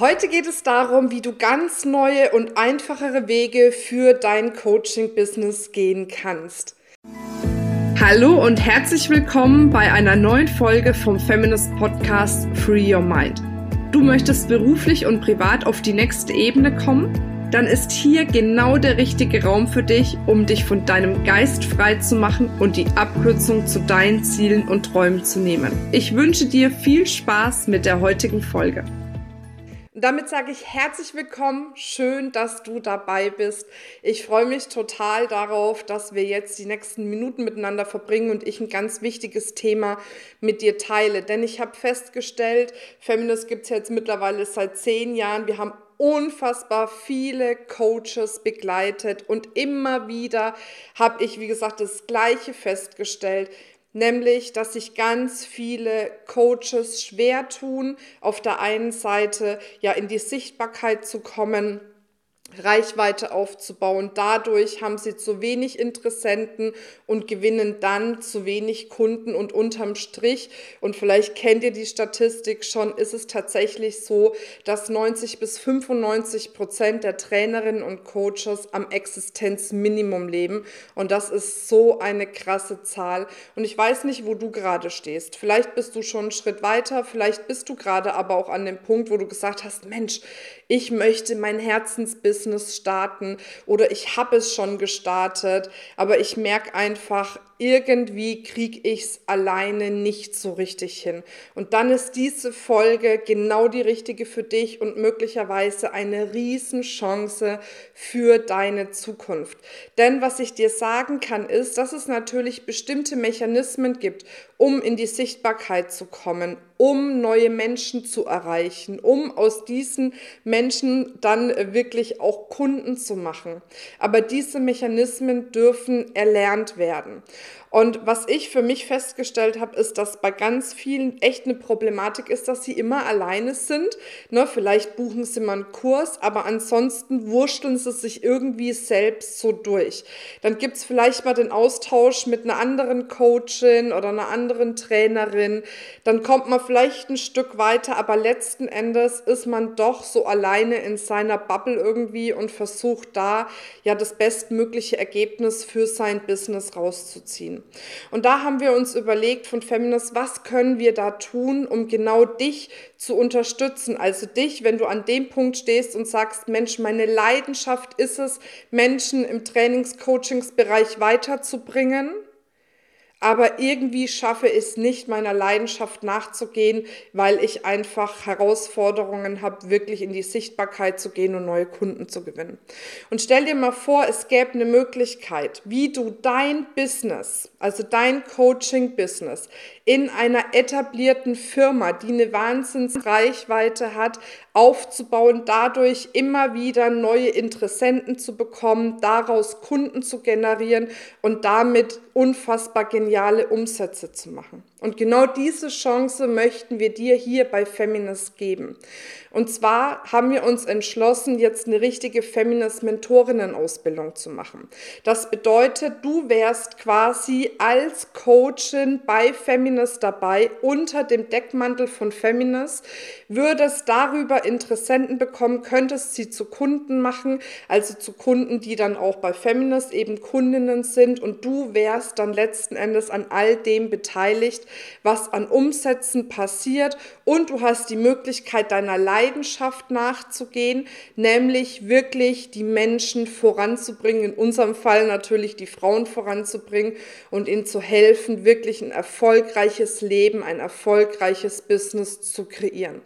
Heute geht es darum, wie du ganz neue und einfachere Wege für dein Coaching-Business gehen kannst. Hallo und herzlich willkommen bei einer neuen Folge vom Feminist Podcast Free Your Mind. Du möchtest beruflich und privat auf die nächste Ebene kommen? Dann ist hier genau der richtige Raum für dich, um dich von deinem Geist frei zu machen und die Abkürzung zu deinen Zielen und Träumen zu nehmen. Ich wünsche dir viel Spaß mit der heutigen Folge. Damit sage ich herzlich willkommen. Schön, dass du dabei bist. Ich freue mich total darauf, dass wir jetzt die nächsten Minuten miteinander verbringen und ich ein ganz wichtiges Thema mit dir teile. Denn ich habe festgestellt, Feminist gibt es jetzt mittlerweile seit zehn Jahren. Wir haben unfassbar viele Coaches begleitet und immer wieder habe ich, wie gesagt, das Gleiche festgestellt nämlich dass sich ganz viele Coaches schwer tun, auf der einen Seite ja in die Sichtbarkeit zu kommen Reichweite aufzubauen. Dadurch haben sie zu wenig Interessenten und gewinnen dann zu wenig Kunden und unterm Strich, und vielleicht kennt ihr die Statistik schon, ist es tatsächlich so, dass 90 bis 95 Prozent der Trainerinnen und Coaches am Existenzminimum leben. Und das ist so eine krasse Zahl. Und ich weiß nicht, wo du gerade stehst. Vielleicht bist du schon einen Schritt weiter, vielleicht bist du gerade aber auch an dem Punkt, wo du gesagt hast, Mensch, ich möchte mein Herzensbusiness starten oder ich habe es schon gestartet, aber ich merke einfach, irgendwie kriege ich es alleine nicht so richtig hin. Und dann ist diese Folge genau die richtige für dich und möglicherweise eine Riesenchance für deine Zukunft. Denn was ich dir sagen kann, ist, dass es natürlich bestimmte Mechanismen gibt, um in die Sichtbarkeit zu kommen, um neue Menschen zu erreichen, um aus diesen Menschen dann wirklich auch Kunden zu machen. Aber diese Mechanismen dürfen erlernt werden. Und was ich für mich festgestellt habe, ist, dass bei ganz vielen echt eine Problematik ist, dass sie immer alleine sind. Ne, vielleicht buchen sie mal einen Kurs, aber ansonsten wurschteln sie sich irgendwie selbst so durch. Dann gibt es vielleicht mal den Austausch mit einer anderen Coachin oder einer anderen Trainerin. Dann kommt man vielleicht ein Stück weiter, aber letzten Endes ist man doch so alleine in seiner Bubble irgendwie und versucht da ja das bestmögliche Ergebnis für sein Business rauszuziehen. Und da haben wir uns überlegt von Feminist, was können wir da tun, um genau dich zu unterstützen? Also dich, wenn du an dem Punkt stehst und sagst, Mensch, meine Leidenschaft ist es, Menschen im Trainings-Coachings-Bereich weiterzubringen aber irgendwie schaffe ich es nicht, meiner Leidenschaft nachzugehen, weil ich einfach Herausforderungen habe, wirklich in die Sichtbarkeit zu gehen und neue Kunden zu gewinnen. Und stell dir mal vor, es gäbe eine Möglichkeit, wie du dein Business, also dein Coaching-Business, in einer etablierten Firma, die eine Wahnsinnsreichweite hat, aufzubauen, dadurch immer wieder neue Interessenten zu bekommen, daraus Kunden zu generieren und damit unfassbar geniale Umsätze zu machen. Und genau diese Chance möchten wir dir hier bei Feminist geben. Und zwar haben wir uns entschlossen, jetzt eine richtige Feminist-Mentorinnen-Ausbildung zu machen. Das bedeutet, du wärst quasi als Coachin bei Feminist dabei unter dem Deckmantel von Feminist, würdest darüber Interessenten bekommen, könntest sie zu Kunden machen, also zu Kunden, die dann auch bei Feminist eben Kundinnen sind und du wärst dann letzten Endes an all dem beteiligt, was an Umsätzen passiert und du hast die Möglichkeit deiner Leidenschaft nachzugehen, nämlich wirklich die Menschen voranzubringen, in unserem Fall natürlich die Frauen voranzubringen und ihnen zu helfen, wirklich ein erfolgreiches Leben, ein erfolgreiches Business zu kreieren.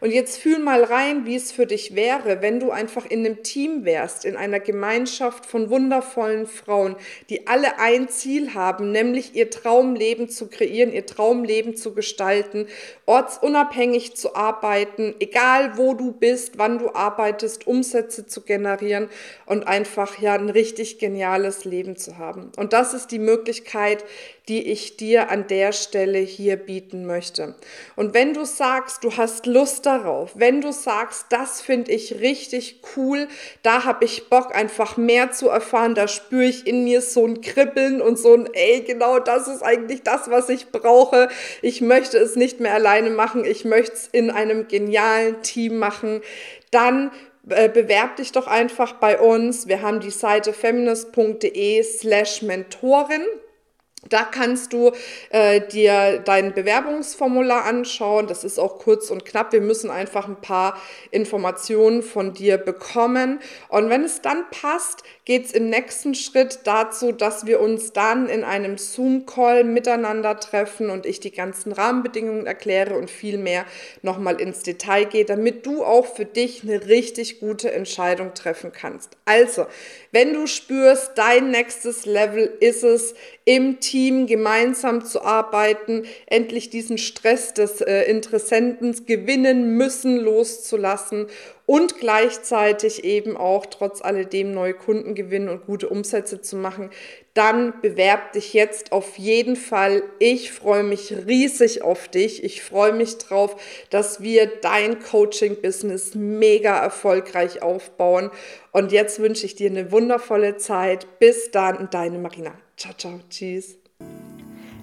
Und jetzt fühl mal rein, wie es für dich wäre, wenn du einfach in einem Team wärst, in einer Gemeinschaft von wundervollen Frauen, die alle ein Ziel haben, nämlich ihr Traumleben zu kreieren, ihr Traumleben zu gestalten, ortsunabhängig zu arbeiten, egal wo du bist, wann du arbeitest, Umsätze zu generieren und einfach ja ein richtig geniales Leben zu haben. Und das ist die Möglichkeit, die ich dir an der Stelle hier bieten möchte. Und wenn du sagst, du hast Lust darauf, wenn du sagst, das finde ich richtig cool, da habe ich Bock einfach mehr zu erfahren, da spüre ich in mir so ein Kribbeln und so ein, ey, genau das ist eigentlich das, was ich brauche. Ich möchte es nicht mehr alleine machen, ich möchte es in einem genialen Team machen, dann äh, bewerb dich doch einfach bei uns. Wir haben die Seite feminist.de slash Mentorin. Da kannst du äh, dir dein Bewerbungsformular anschauen. Das ist auch kurz und knapp. Wir müssen einfach ein paar Informationen von dir bekommen. Und wenn es dann passt, geht es im nächsten Schritt dazu, dass wir uns dann in einem Zoom-Call miteinander treffen und ich die ganzen Rahmenbedingungen erkläre und viel mehr nochmal ins Detail gehe, damit du auch für dich eine richtig gute Entscheidung treffen kannst. Also, wenn du spürst, dein nächstes Level ist es, im Team gemeinsam zu arbeiten, endlich diesen Stress des äh, Interessenten gewinnen müssen loszulassen und gleichzeitig eben auch trotz alledem neue Kunden gewinnen und gute Umsätze zu machen, dann bewerb dich jetzt auf jeden Fall. Ich freue mich riesig auf dich. Ich freue mich drauf, dass wir dein Coaching-Business mega erfolgreich aufbauen. Und jetzt wünsche ich dir eine wundervolle Zeit. Bis dann, deine Marina. Ciao, ciao, tschüss.